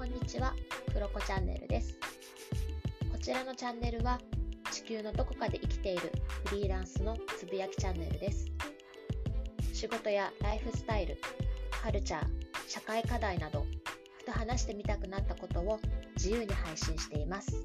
こんにちは、クロコチャンネルです。こちらのチャンネルは、地球のどこかで生きているフリーランスのつぶやきチャンネルです。仕事やライフスタイル、カルチャー、社会課題など、ふと話してみたくなったことを自由に配信しています。